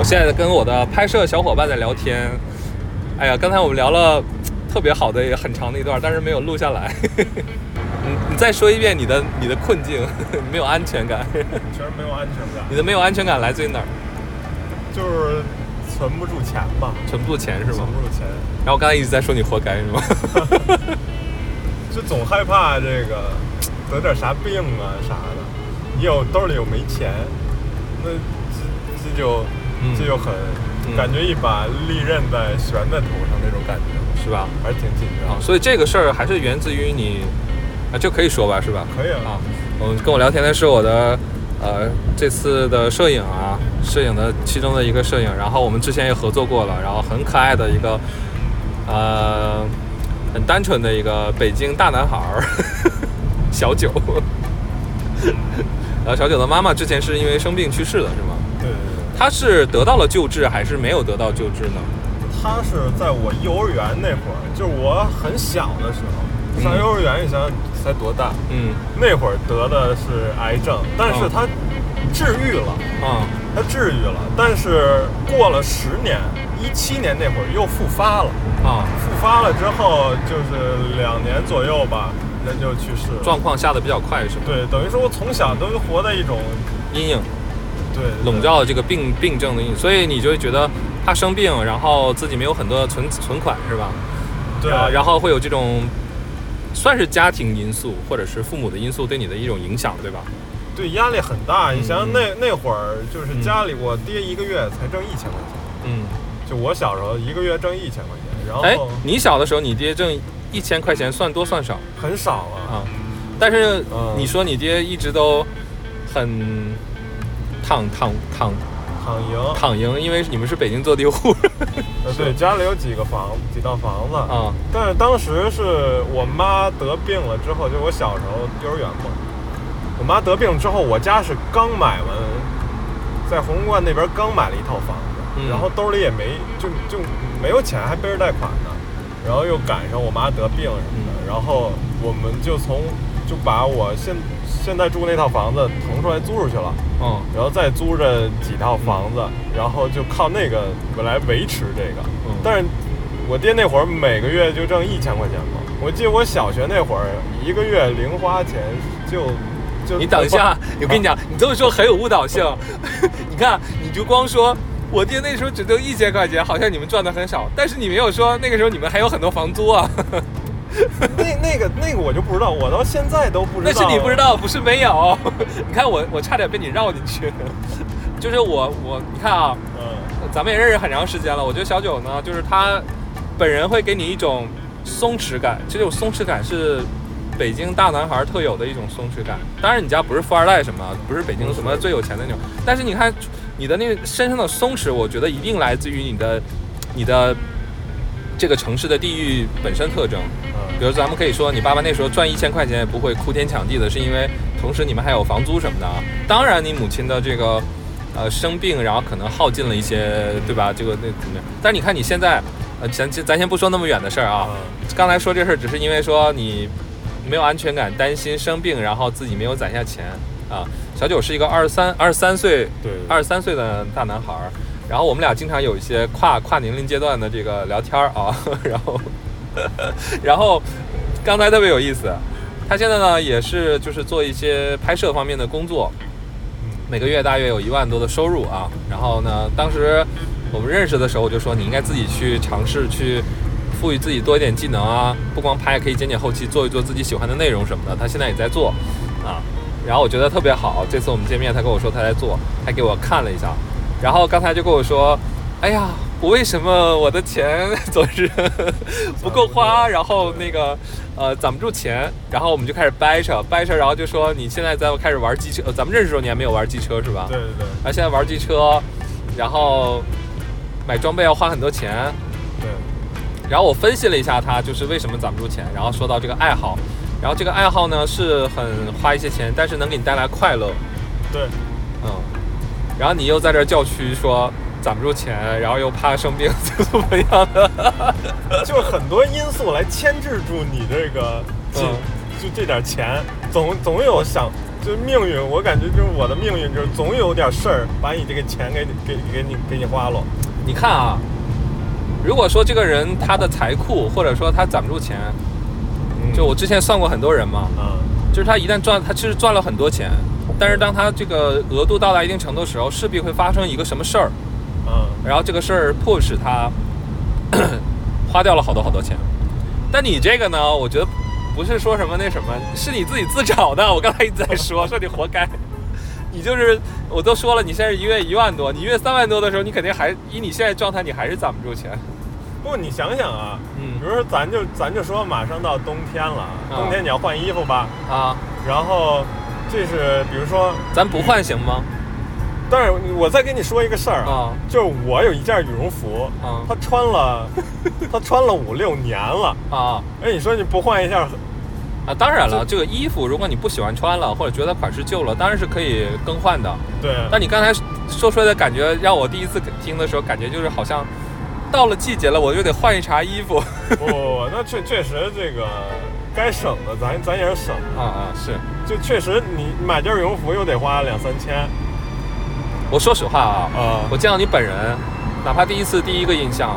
我现在跟我的拍摄小伙伴在聊天。哎呀，刚才我们聊了特别好的也很长的一段，但是没有录下来。你你再说一遍你的你的困境，没有安全感。确实没有安全感。你的没有安全感来自于哪儿？就是存不住钱吧？存不住钱是吗？存不住钱。然后我刚才一直在说你活该是吗？就总害怕这个得点啥病啊啥的，你有兜里又没钱，那这这就这就很感觉一把利刃在悬在头上那种感觉，是吧？还是挺紧张。所以这个事儿还是源自于你啊，这可以说吧，是吧？可以啊。嗯，跟我聊天的是我的呃这次的摄影啊，摄影的其中的一个摄影，然后我们之前也合作过了，然后很可爱的一个呃。很单纯的一个北京大男孩儿，小九。然 后小九的妈妈之前是因为生病去世的，是吗？他是得到了救治还是没有得到救治呢？他是在我幼儿园那会儿，就是我很小的时候，上幼儿园，你想想才多大？嗯。那会儿得的是癌症，但是他治愈了。啊。他治愈了，但是过了十年。一七年那会儿又复发了啊！复发了之后就是两年左右吧，人就去世了。状况下的比较快是吧？对，等于说我从小都活在一种阴影，对，笼罩这个病病症的所以你就会觉得怕生病，然后自己没有很多存存款是吧？对，啊然后会有这种算是家庭因素或者是父母的因素对你的一种影响，对吧？对，压力很大。你想想那那会儿就是家里我爹一个月才挣一千块钱，嗯。就我小时候，一个月挣一千块钱，然后哎，你小的时候，你爹挣一千块钱算多算少？很少啊。啊，但是你说你爹一直都很躺躺躺躺赢躺赢，因为你们是北京坐地户。呃，对，家里有几个房几套房子啊。但是当时是我妈得病了之后，就我小时候幼儿园嘛，我妈得病之后，我家是刚买完，在红冠那边刚买了一套房子。然后兜里也没就就没有钱，还背着贷款呢。然后又赶上我妈得病什么的，然后我们就从就把我现现在住那套房子腾出来租出去了。嗯。然后再租着几套房子，然后就靠那个来维持这个。嗯。但是，我爹那会儿每个月就挣一千块钱嘛。我记得我小学那会儿，一个月零花钱就就。你等一下，我跟你讲，你这么说很有误导性。你看，你就光说。我爹那时候只挣一千块钱，好像你们赚的很少。但是你没有说那个时候你们还有很多房租啊。那那个那个我就不知道，我到现在都不知道。那是你不知道，不是没有。你看我我差点被你绕进去。就是我我你看啊，嗯，咱们也认识很长时间了。我觉得小九呢，就是他本人会给你一种松弛感，这种松弛感是北京大男孩特有的一种松弛感。当然你家不是富二代什么，不是北京什么最有钱的那种，但是你看。你的那个身上的松弛，我觉得一定来自于你的，你的这个城市的地域本身特征。嗯，比如咱们可以说，你爸爸那时候赚一千块钱也不会哭天抢地的，是因为同时你们还有房租什么的啊。当然，你母亲的这个呃生病，然后可能耗尽了一些，对吧？这个那怎么样？但是你看你现在，呃，咱咱先不说那么远的事儿啊。刚才说这事儿，只是因为说你没有安全感，担心生病，然后自己没有攒下钱啊。小九是一个二十三二十三岁，对，二十三岁的大男孩儿，然后我们俩经常有一些跨跨年龄阶段的这个聊天啊，然后，然后刚才特别有意思，他现在呢也是就是做一些拍摄方面的工作，每个月大约有一万多的收入啊，然后呢，当时我们认识的时候我就说你应该自己去尝试去赋予自己多一点技能啊，不光拍可以剪剪后期，做一做自己喜欢的内容什么的，他现在也在做啊。然后我觉得特别好，这次我们见面，他跟我说他在做，还给我看了一下。然后刚才就跟我说：“哎呀，我为什么我的钱 总是 不够花？然后那个呃攒不住钱。”然后我们就开始掰扯掰扯，然后就说：“你现在在开始玩机车？咱们认识的时候你还没有玩机车是吧？”对对对。然后现在玩机车，然后买装备要花很多钱。对。然后我分析了一下他就是为什么攒不住钱，然后说到这个爱好。然后这个爱好呢是很花一些钱，但是能给你带来快乐。对，嗯。然后你又在这叫屈说攒不住钱，然后又怕生病，怎么样的？就是很多因素来牵制住你这个，就就这点钱，总总有想就命运，我感觉就是我的命运，就是总有点事儿把你这个钱给给给你给你花了。你看啊，如果说这个人他的财库，或者说他攒不住钱，就我之前算过很多人嘛，嗯，就是他一旦赚，他其实赚了很多钱，但是当他这个额度到达一定程度的时候，势必会发生一个什么事儿，嗯，然后这个事儿迫使他 花掉了好多好多钱。但你这个呢，我觉得。不是说什么那什么，是你自己自找的。我刚才一直在 说，说你活该。你就是，我都说了，你现在一月一万多，你一月三万多的时候，你肯定还以你现在状态，你还是攒不住钱。不，你想想啊，嗯，比如说咱就咱就说马上到冬天了，冬天你要换衣服吧？啊，然后这是比如说，咱不换行吗？但是我再跟你说一个事儿啊，就是我有一件羽绒服，啊，他穿了，他穿了五六年了啊。哎，你说你不换一下？啊，当然了，这个衣服如果你不喜欢穿了，或者觉得款式旧了，当然是可以更换的。对。但你刚才说出来的感觉，让我第一次听的时候，感觉就是好像到了季节了，我就得换一茬衣服。不不不，那确确实这个该省的，咱咱也是省啊啊是。就确实你买件羽绒服又得花两三千。我说实话啊，我见到你本人，哪怕第一次第一个印象，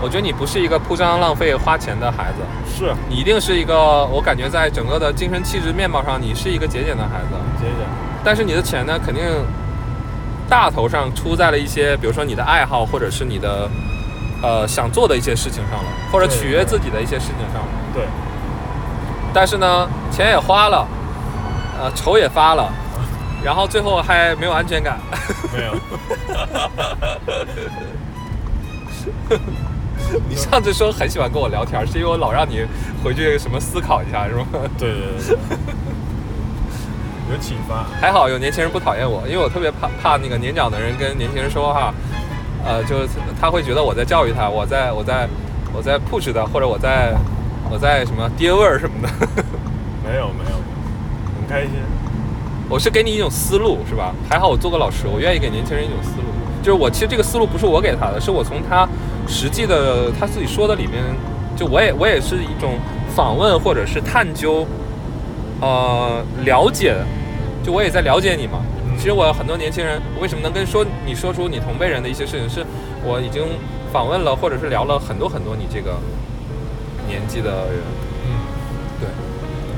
我觉得你不是一个铺张浪费花钱的孩子，是你一定是一个，我感觉在整个的精神气质面貌上，你是一个节俭的孩子，节俭。但是你的钱呢，肯定大头上出在了一些，比如说你的爱好，或者是你的呃想做的一些事情上了，或者取悦自己的一些事情上了。对。但是呢，钱也花了，呃，愁也发了。然后最后还没有安全感，没有。你上次说很喜欢跟我聊天，是因为我老让你回去什么思考一下，是吗？对对对。有启发。还好有年轻人不讨厌我，因为我特别怕怕那个年长的人跟年轻人说话，呃，就是他会觉得我在教育他，我在我在我在 push 他，或者我在我在什么爹味儿什么的。没有没有，很开心。我是给你一种思路，是吧？还好我做过老师，我愿意给年轻人一种思路。就是我其实这个思路不是我给他的，是我从他实际的他自己说的里面，就我也我也是一种访问或者是探究，呃，了解，就我也在了解你嘛。其实我很多年轻人为什么能跟说你说出你同辈人的一些事情，是我已经访问了或者是聊了很多很多你这个年纪的人。嗯，对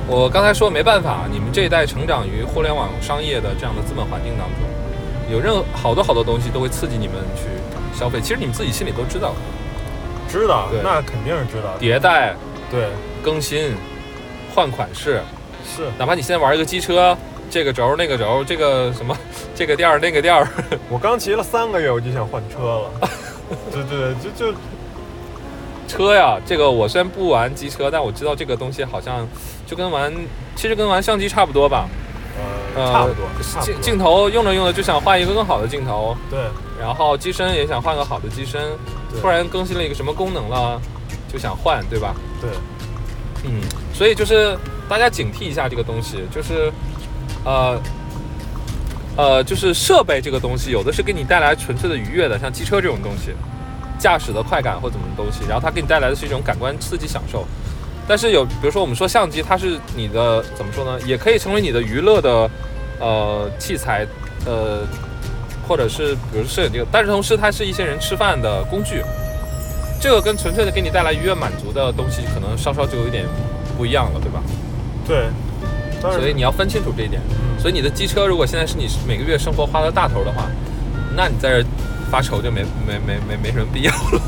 我刚才说没办法，你们这一代成长于互联网商业的这样的资本环境当中，有任好多好多东西都会刺激你们去消费。其实你们自己心里都知道，知道，那肯定是知道。迭代，对，更新，换款式，是。哪怕你现在玩一个机车，这个轴那个轴，这个什么，这个调那个调我刚骑了三个月，我就想换车了。对对，就就。车呀，这个我虽然不玩机车，但我知道这个东西好像就跟玩，其实跟玩相机差不多吧。呃，差不多。镜镜头用着用着就想换一个更好的镜头。对。然后机身也想换个好的机身。突然更新了一个什么功能了，就想换，对吧？对。嗯，所以就是大家警惕一下这个东西，就是呃呃，就是设备这个东西，有的是给你带来纯粹的愉悦的，像机车这种东西。驾驶的快感或怎么东西，然后它给你带来的是一种感官刺激享受。但是有，比如说我们说相机，它是你的怎么说呢？也可以成为你的娱乐的呃器材，呃，或者是比如摄影这个。但是同时，它是一些人吃饭的工具。这个跟纯粹的给你带来愉悦满足的东西，可能稍稍就有一点不一样了，对吧？对。所以你要分清楚这一点。所以你的机车如果现在是你每个月生活花的大头的话，那你在这。发愁就没没没没没什么必要了。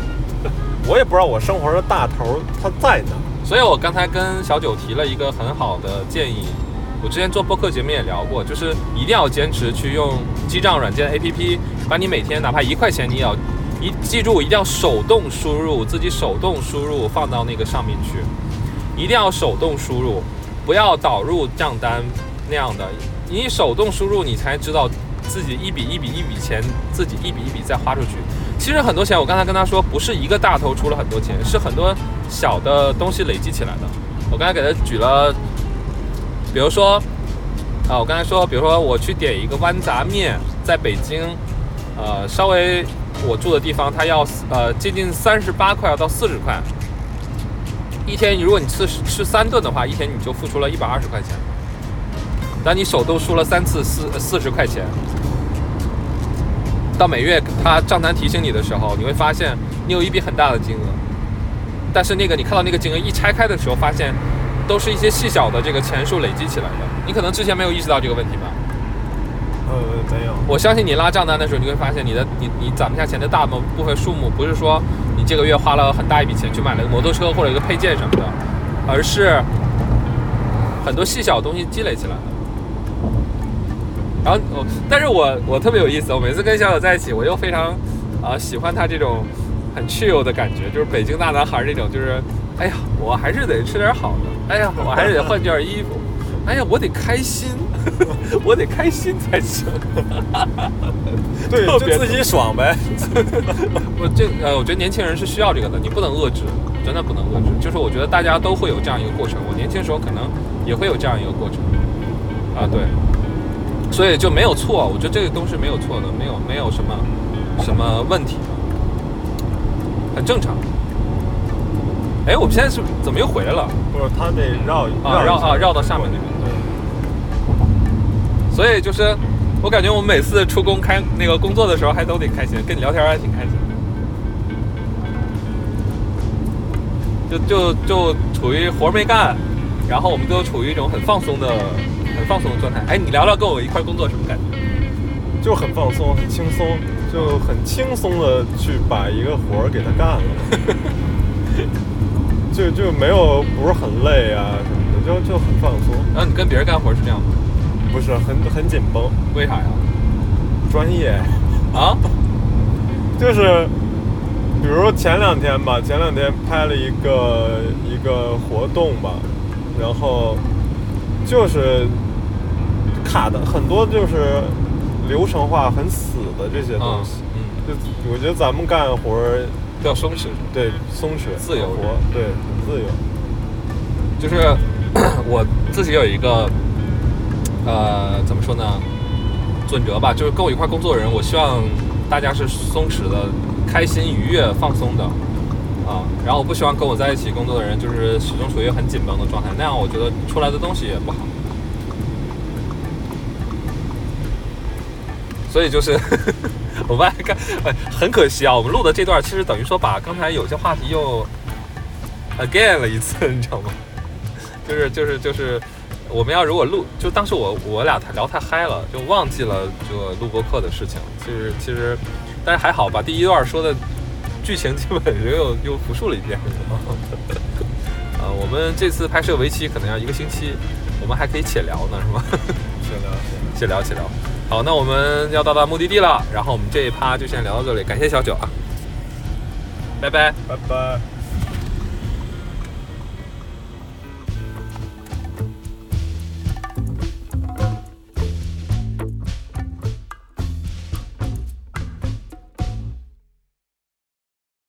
我也不知道我生活的大头他在哪，所以我刚才跟小九提了一个很好的建议。我之前做播客节目也聊过，就是一定要坚持去用记账软件 APP，把你每天哪怕一块钱，你也要一记住，一定要手动输入，自己手动输入放到那个上面去，一定要手动输入，不要导入账单那样的，你手动输入，你才知道。自己一笔一笔一笔钱，自己一笔一笔再花出去。其实很多钱，我刚才跟他说，不是一个大头出了很多钱，是很多小的东西累积起来的。我刚才给他举了，比如说，啊，我刚才说，比如说我去点一个豌杂面，在北京，呃，稍微我住的地方，它要呃接近三十八块到四十块。一天，如果你吃吃三顿的话，一天你就付出了一百二十块钱。当你手都输了三次四四十块钱，到每月他账单提醒你的时候，你会发现你有一笔很大的金额，但是那个你看到那个金额一拆开的时候，发现都是一些细小的这个钱数累积起来的。你可能之前没有意识到这个问题吧？呃，没有。我相信你拉账单的时候，你会发现你的你你攒不下钱的大部部分数目，不是说你这个月花了很大一笔钱去买了个摩托车或者一个配件什么的，而是很多细小的东西积累起来的。然后我，但是我我特别有意思，我每次跟小小在一起，我又非常啊喜欢他这种很 chill 的感觉，就是北京大男孩那种，就是哎呀，我还是得吃点好的，哎呀，我还是得换件衣服，哎呀，我得开心。我得开心才行，对，就自己爽呗。我这呃，我觉得年轻人是需要这个的，你不能遏制，真的不能遏制。就是我觉得大家都会有这样一个过程，我年轻时候可能也会有这样一个过程啊，对。所以就没有错，我觉得这个都是没有错的，没有没有什么什么问题，很正常。哎，我们现在是怎么又回来了？不是，他得绕啊绕啊绕到下面那边。所以就是，我感觉我们每次出工开那个工作的时候，还都得开心，跟你聊天还挺开心。就就就处于活没干，然后我们都处于一种很放松的、很放松的状态。哎，你聊聊跟我一块工作什么感觉？就很放松、很轻松，就很轻松的去把一个活儿给他干了。就就没有不是很累啊什么的，就就很放松。然后你跟别人干活是这样吗？不是很很紧绷，为啥呀？专业啊，就是，比如前两天吧，前两天拍了一个一个活动吧，然后就是卡的很多，就是流程化很死的这些东西。嗯，就我觉得咱们干活儿要松弛，对，松弛，自由活，对，很自由。就是 我自己有一个。呃，怎么说呢？准则吧，就是跟我一块工作的人，我希望大家是松弛的、开心、愉悦、放松的啊。然后我不希望跟我在一起工作的人，就是始终处于很紧绷的状态，那样我觉得出来的东西也不好。所以就是，我们看，很可惜啊，我们录的这段其实等于说把刚才有些话题又 again 了一次，你知道吗？就是就是就是。我们要如果录，就当时我我俩聊太嗨了，就忘记了这个录播课的事情。其实其实，但是还好，把第一段说的剧情基本又又复述了一遍。呃，我们这次拍摄为期可能要一个星期，我们还可以且聊呢，是吗？且聊，且聊，且聊。好，那我们要到达目的地了，然后我们这一趴就先聊到这里，感谢小九啊，拜拜，拜拜。